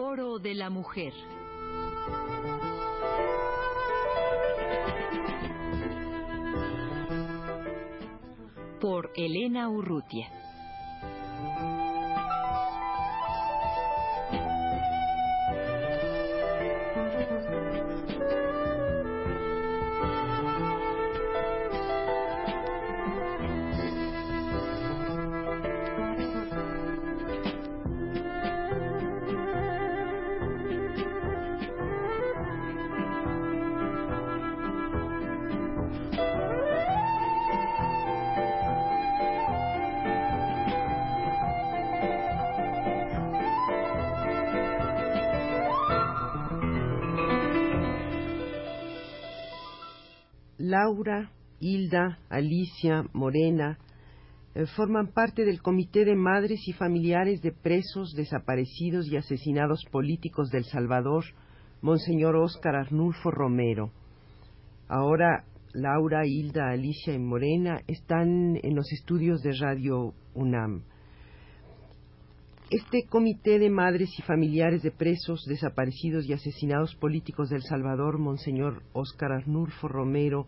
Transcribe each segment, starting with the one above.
Foro de la Mujer. Por Elena Urrutia. Laura, Hilda, Alicia, Morena, eh, forman parte del Comité de Madres y Familiares de Presos, Desaparecidos y Asesinados Políticos del Salvador, Monseñor Óscar Arnulfo Romero. Ahora Laura, Hilda, Alicia y Morena están en los estudios de Radio UNAM. Este Comité de Madres y Familiares de Presos, Desaparecidos y Asesinados Políticos del Salvador, Monseñor Óscar Arnulfo Romero,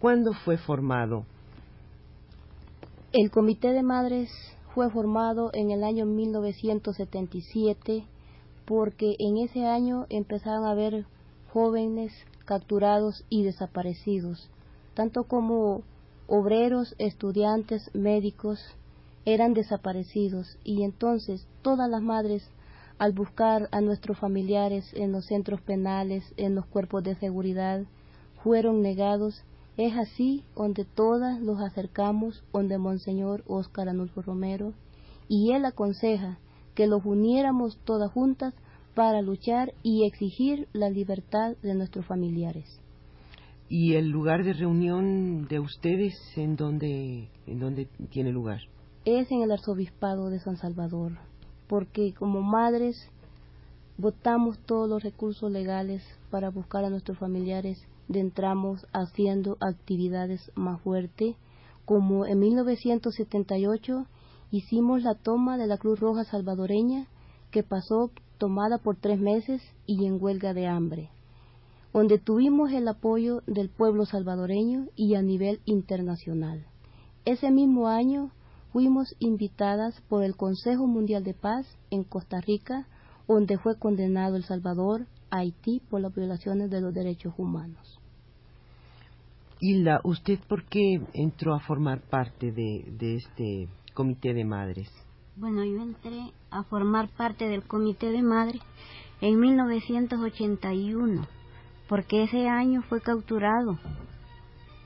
¿cuándo fue formado? El Comité de Madres fue formado en el año 1977 porque en ese año empezaron a haber jóvenes capturados y desaparecidos, tanto como obreros, estudiantes, médicos, eran desaparecidos y entonces todas las madres al buscar a nuestros familiares en los centros penales, en los cuerpos de seguridad, fueron negados. Es así donde todas los acercamos donde Monseñor Óscar Anulfo Romero y él aconseja que los uniéramos todas juntas para luchar y exigir la libertad de nuestros familiares. ¿Y el lugar de reunión de ustedes en dónde, en dónde tiene lugar? Es en el arzobispado de San Salvador, porque como madres votamos todos los recursos legales para buscar a nuestros familiares, entramos haciendo actividades más fuertes, como en 1978 hicimos la toma de la Cruz Roja salvadoreña, que pasó tomada por tres meses y en huelga de hambre, donde tuvimos el apoyo del pueblo salvadoreño y a nivel internacional. Ese mismo año fuimos invitadas por el Consejo Mundial de Paz en Costa Rica, donde fue condenado El Salvador a Haití por las violaciones de los derechos humanos. Hilda, ¿usted por qué entró a formar parte de, de este comité de madres? Bueno, yo entré a formar parte del comité de madres en 1981, porque ese año fue capturado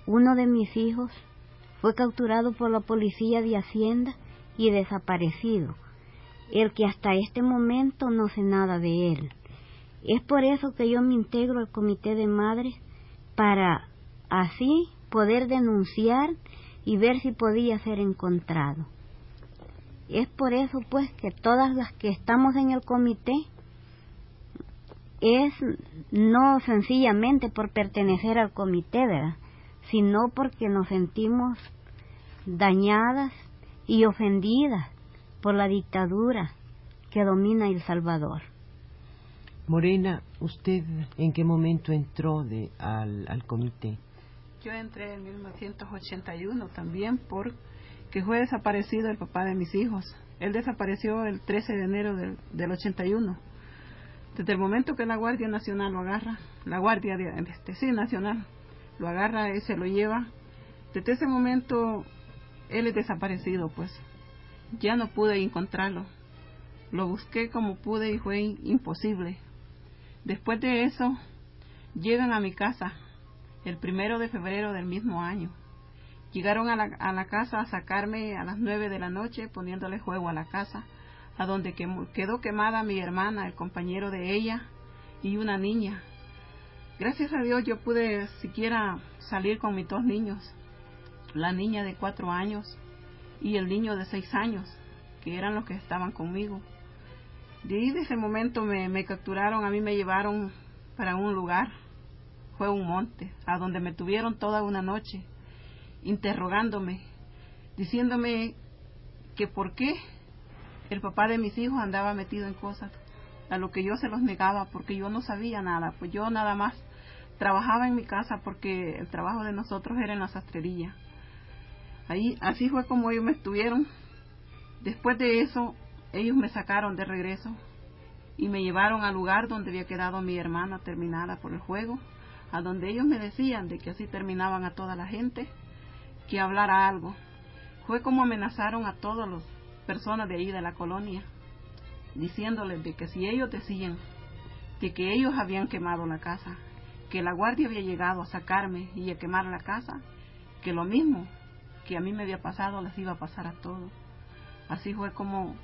uno de mis hijos fue capturado por la policía de Hacienda y desaparecido, el que hasta este momento no sé nada de él. Es por eso que yo me integro al comité de madres para así poder denunciar y ver si podía ser encontrado. Es por eso pues que todas las que estamos en el comité es no sencillamente por pertenecer al comité, ¿verdad? Sino porque nos sentimos dañadas y ofendidas por la dictadura que domina El Salvador. Morena, ¿usted en qué momento entró de, al, al comité? Yo entré en 1981 también porque fue desaparecido el papá de mis hijos. Él desapareció el 13 de enero del, del 81. Desde el momento que la Guardia Nacional lo agarra, la Guardia de, este, sí, Nacional, lo agarra y se lo lleva. Desde ese momento él es desaparecido, pues. Ya no pude encontrarlo. Lo busqué como pude y fue imposible. Después de eso, llegan a mi casa el primero de febrero del mismo año. Llegaron a la, a la casa a sacarme a las nueve de la noche poniéndole juego a la casa, a donde quedó quemada mi hermana, el compañero de ella y una niña Gracias a Dios yo pude siquiera salir con mis dos niños, la niña de cuatro años y el niño de seis años, que eran los que estaban conmigo. De ahí de ese momento me, me capturaron, a mí me llevaron para un lugar, fue un monte, a donde me tuvieron toda una noche, interrogándome, diciéndome que por qué el papá de mis hijos andaba metido en cosas a lo que yo se los negaba porque yo no sabía nada, pues yo nada más trabajaba en mi casa porque el trabajo de nosotros era en la sastrería. Ahí, así fue como ellos me estuvieron. Después de eso, ellos me sacaron de regreso y me llevaron al lugar donde había quedado mi hermana terminada por el juego, a donde ellos me decían de que así terminaban a toda la gente, que hablara algo. Fue como amenazaron a todas las personas de ahí de la colonia, diciéndoles de que si ellos decían de que ellos habían quemado la casa, que la guardia había llegado a sacarme y a quemar la casa, que lo mismo que a mí me había pasado les iba a pasar a todos. Así fue como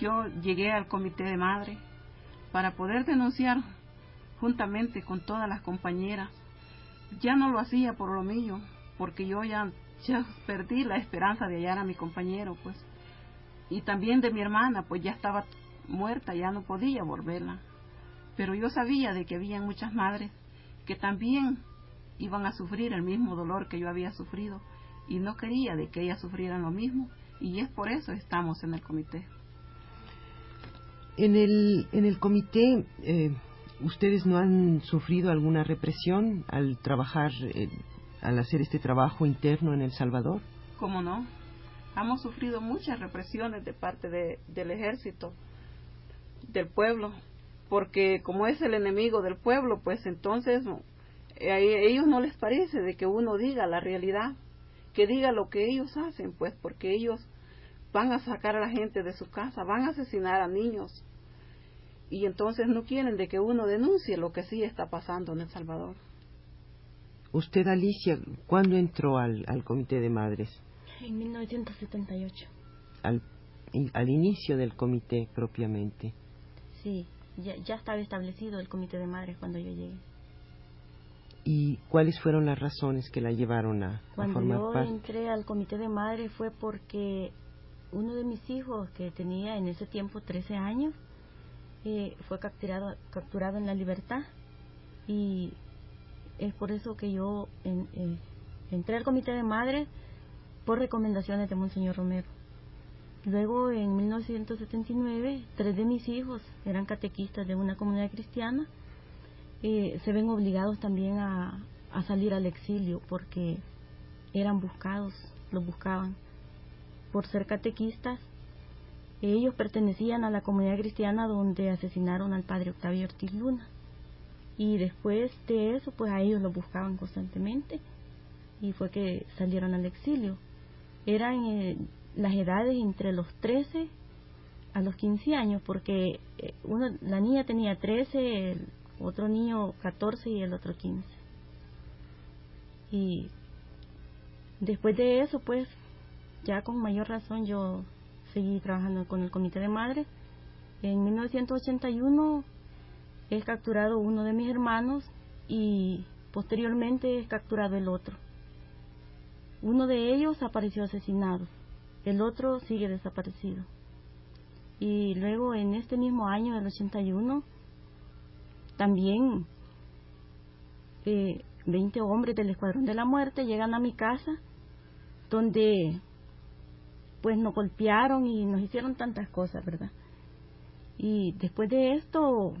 yo llegué al comité de madre para poder denunciar juntamente con todas las compañeras. Ya no lo hacía por lo mío, porque yo ya, ya perdí la esperanza de hallar a mi compañero, pues. Y también de mi hermana, pues ya estaba muerta, ya no podía volverla. Pero yo sabía de que había muchas madres que también iban a sufrir el mismo dolor que yo había sufrido y no quería de que ellas sufrieran lo mismo y es por eso estamos en el comité. En el, en el comité, eh, ¿ustedes no han sufrido alguna represión al trabajar, eh, al hacer este trabajo interno en El Salvador? ¿Cómo no? Hemos sufrido muchas represiones de parte de, del ejército, del pueblo, porque como es el enemigo del pueblo, pues entonces eh, a ellos no les parece de que uno diga la realidad, que diga lo que ellos hacen, pues porque ellos van a sacar a la gente de su casa, van a asesinar a niños y entonces no quieren de que uno denuncie lo que sí está pasando en El Salvador. Usted, Alicia, ¿cuándo entró al, al Comité de Madres? En 1978. Al, al inicio del comité propiamente. Sí, ya, ya estaba establecido el comité de madres cuando yo llegué. ¿Y cuáles fueron las razones que la llevaron a, Cuando formar yo parte? entré al comité de madres fue porque uno de mis hijos, que tenía en ese tiempo 13 años, eh, fue capturado, capturado en la libertad. Y es por eso que yo en- eh, entré al comité de madres por recomendaciones de Monseñor Romero. Luego, en 1979, tres de mis hijos eran catequistas de una comunidad cristiana. eh, se ven obligados también a, a salir al exilio porque eran buscados, los buscaban por ser catequistas. Ellos pertenecían a la comunidad cristiana donde asesinaron al padre Octavio Ortiz Luna. Y después de eso, pues a ellos los buscaban constantemente y fue que salieron al exilio. Eran eh, las edades entre los 13 a los 15 años, porque eh, uno, la niña tenía 13, el otro niño 14 y el otro 15. Y después de eso, pues ya con mayor razón yo seguí trabajando con el comité de madres. En 1981 es capturado uno de mis hermanos y posteriormente es capturado el otro. Uno de ellos apareció asesinado, el otro sigue desaparecido. Y luego en este mismo año del 81 también eh, 20 hombres del Escuadrón de la Muerte llegan a mi casa donde pues nos golpearon y nos hicieron tantas cosas, ¿verdad? Y después de esto,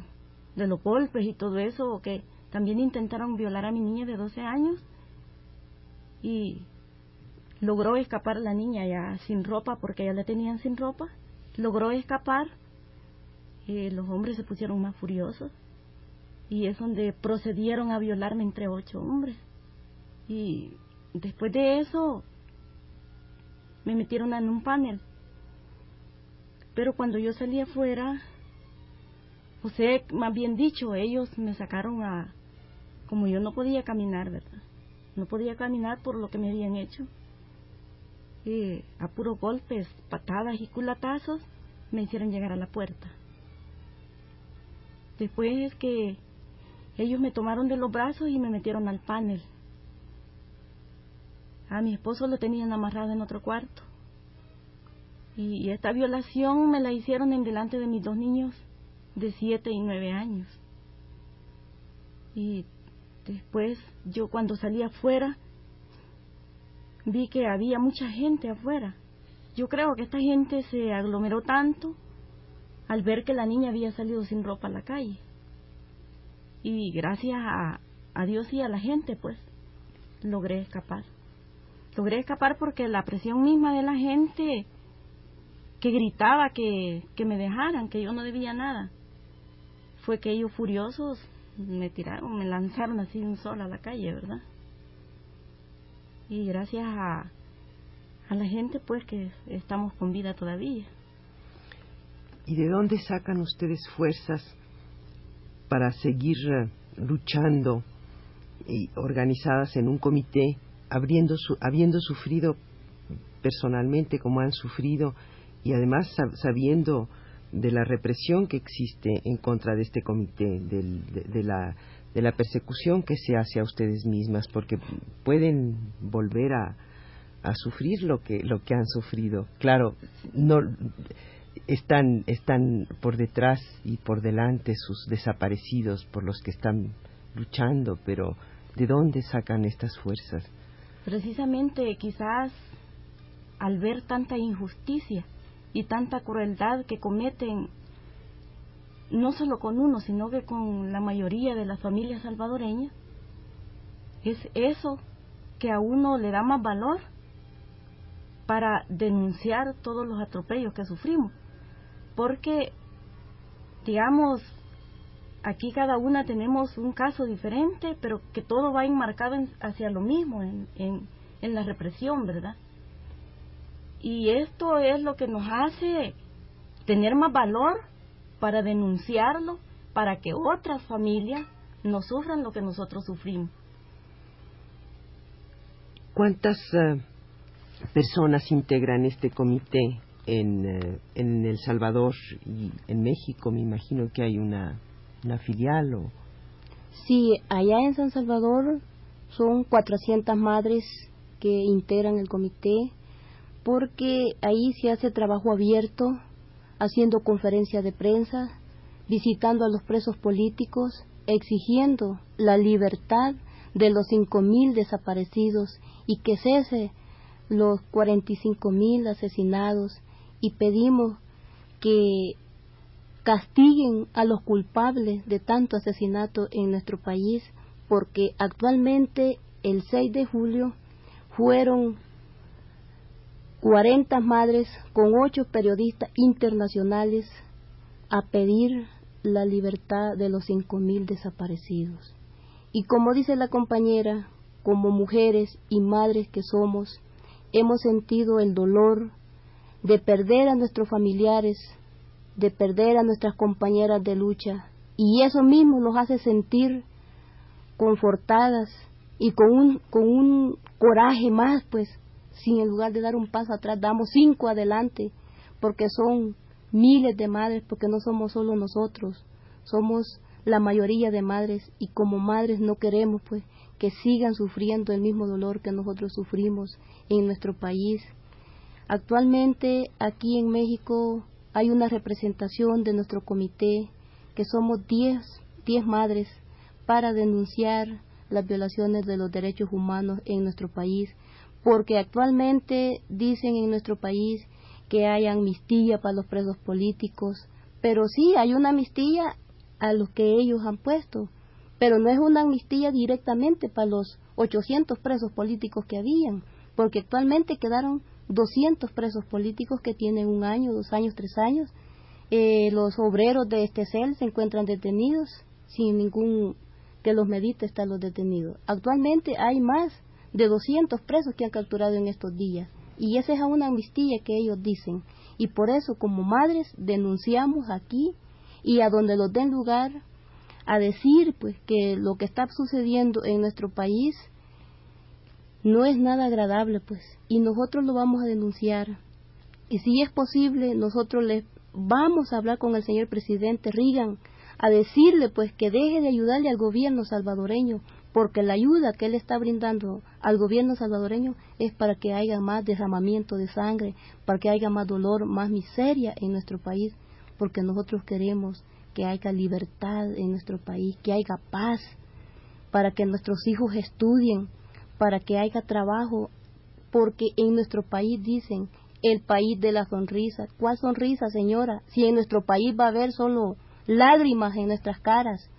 de los golpes y todo eso, que también intentaron violar a mi niña de 12 años y logró escapar la niña ya sin ropa porque ya la tenían sin ropa, logró escapar, eh, los hombres se pusieron más furiosos y es donde procedieron a violarme entre ocho hombres. Y después de eso me metieron en un panel. Pero cuando yo salí afuera, o sea, más bien dicho, ellos me sacaron a, como yo no podía caminar, ¿verdad? No podía caminar por lo que me habían hecho. Y a puros golpes, patadas y culatazos, me hicieron llegar a la puerta. Después es que ellos me tomaron de los brazos y me metieron al panel. A mi esposo lo tenían amarrado en otro cuarto. Y, y esta violación me la hicieron en delante de mis dos niños de siete y nueve años. Y después yo cuando salí afuera vi que había mucha gente afuera. Yo creo que esta gente se aglomeró tanto al ver que la niña había salido sin ropa a la calle. Y gracias a, a Dios y a la gente, pues, logré escapar. Logré escapar porque la presión misma de la gente que gritaba que, que me dejaran, que yo no debía nada, fue que ellos furiosos me tiraron, me lanzaron así un sol a la calle, ¿verdad? Y gracias a, a la gente, pues, que estamos con vida todavía. ¿Y de dónde sacan ustedes fuerzas para seguir eh, luchando y organizadas en un comité, habiendo, habiendo sufrido personalmente como han sufrido y además sabiendo de la represión que existe en contra de este comité, de, la, de la persecución que se hace a ustedes mismas, porque pueden volver a, sufrir lo que, lo que han sufrido. Claro, no están, están por detrás y por delante sus desaparecidos por los que están luchando, pero ¿de dónde sacan estas fuerzas? Precisamente quizás al ver tanta injusticia y tanta crueldad que cometen no solo con uno, sino que con la mayoría de las familias salvadoreñas, es eso que a uno le da más valor para denunciar todos los atropellos que sufrimos. Porque, digamos, aquí cada una tenemos un caso diferente, pero que todo va enmarcado hacia lo mismo, en, en la represión, ¿verdad? Y esto es lo que nos hace tener más valor para denunciarlo, para que otras familias no sufran lo que nosotros sufrimos. ¿Cuántas eh, personas integran este comité en, eh, en, El Salvador y en México? Me imagino que hay una, una filial o... Sí, allá en San Salvador son 400 madres que integran el comité porque ahí se hace trabajo abierto, haciendo conferencias de prensa, visitando a los presos políticos, exigiendo la libertad de los cinco mil desaparecidos y que cese los cuarenta y cinco mil asesinados. Y pedimos que castiguen a los culpables de tanto asesinato en nuestro país porque actualmente el 6 de julio fueron 40 madres con ocho periodistas internacionales a pedir la libertad de los 5.000 desaparecidos. Y como dice la compañera, como mujeres y madres que somos, hemos sentido el dolor de perder a nuestros familiares, de perder a nuestras compañeras de lucha, y eso mismo nos hace sentir confortadas y con un, con un coraje más, pues, si en lugar de dar un paso atrás damos cinco adelante, porque son miles de madres, porque no somos solo nosotros, somos la mayoría de madres y como madres no queremos pues que sigan sufriendo el mismo dolor que nosotros sufrimos en nuestro país. Actualmente aquí en México hay una representación de nuestro comité que somos diez, diez madres para denunciar las violaciones de los derechos humanos en nuestro país porque actualmente dicen en nuestro país que hay amnistía para los presos políticos, pero sí hay una amnistía a los que ellos han puesto, pero no es una amnistía directamente para los 800 presos políticos que habían, porque actualmente quedaron 200 presos políticos que tienen un año, dos años, tres años. Eh, los obreros de este cel se encuentran detenidos sin ningún que los medite están los detenidos. Actualmente hay más de 200 presos que han capturado en estos días. Y esa es una amnistía que ellos dicen. Y por eso, como madres, denunciamos aquí y a donde los den lugar a decir pues que lo que está sucediendo en nuestro país no es nada agradable pues y nosotros lo vamos a denunciar y si es posible nosotros les vamos a hablar con el señor presidente Reagan a decirle pues que deje de ayudarle al gobierno salvadoreño porque la ayuda que él está brindando al gobierno salvadoreño es para que haya más derramamiento de sangre, para que haya más dolor, más miseria en nuestro país, porque nosotros queremos que haya libertad en nuestro país, que haya paz, para que nuestros hijos estudien, para que haya trabajo, porque en nuestro país dicen el país de la sonrisa. ¿Cuál sonrisa, señora? Si en nuestro país va a haber solo lágrimas en nuestras caras,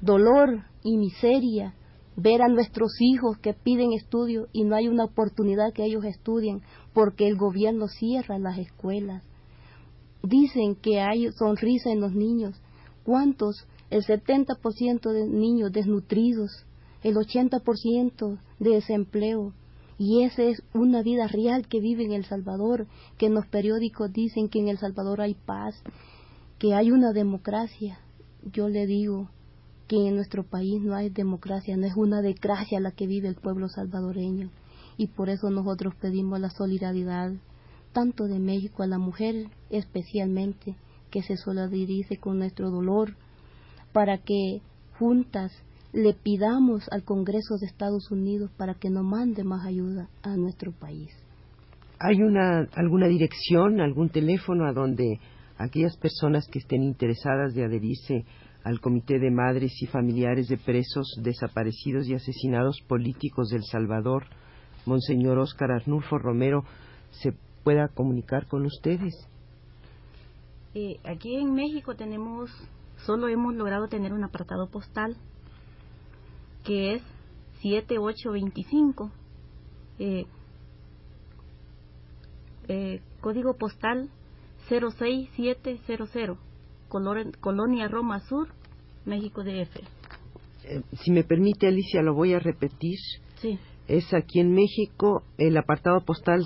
dolor y miseria, ver a nuestros hijos que piden estudio y no hay una oportunidad que ellos estudien porque el gobierno cierra las escuelas. Dicen que hay sonrisa en los niños. ¿Cuántos? El 70% de niños desnutridos, el 80% de desempleo. Y esa es una vida real que vive en El Salvador, que en los periódicos dicen que en El Salvador hay paz, que hay una democracia. Yo le digo, que en nuestro país no hay democracia, no es una desgracia la que vive el pueblo salvadoreño. Y por eso nosotros pedimos la solidaridad, tanto de México a la mujer especialmente, que se solidarice con nuestro dolor, para que juntas le pidamos al Congreso de Estados Unidos para que nos mande más ayuda a nuestro país. ¿Hay una, alguna dirección, algún teléfono a donde aquellas personas que estén interesadas de adherirse al Comité de Madres y Familiares de Presos Desaparecidos y Asesinados Políticos del Salvador, Monseñor Óscar Arnulfo Romero, se pueda comunicar con ustedes. Eh, aquí en México tenemos, solo hemos logrado tener un apartado postal que es 7825, eh, eh, código postal 06700 Colonia Roma Sur, México DF. Eh, si me permite, Alicia, lo voy a repetir. Sí. Es aquí en México el apartado postal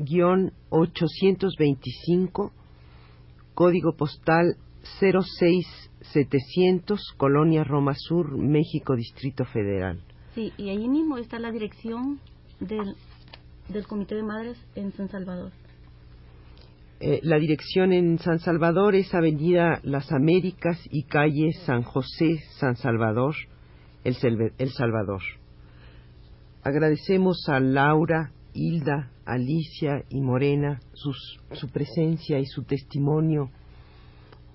7-825, código postal 06700, Colonia Roma Sur, México, Distrito Federal. Sí, y ahí mismo está la dirección del, del Comité de Madres en San Salvador. Eh, la dirección en San Salvador es Avenida Las Américas y calle San José, San Salvador, El, Salvador. Agradecemos a Laura, Hilda, Alicia y Morena su presencia y su testimonio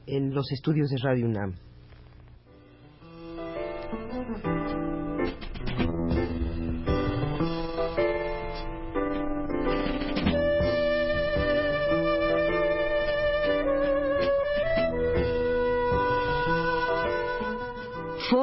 en los estudios de Radio UNAM.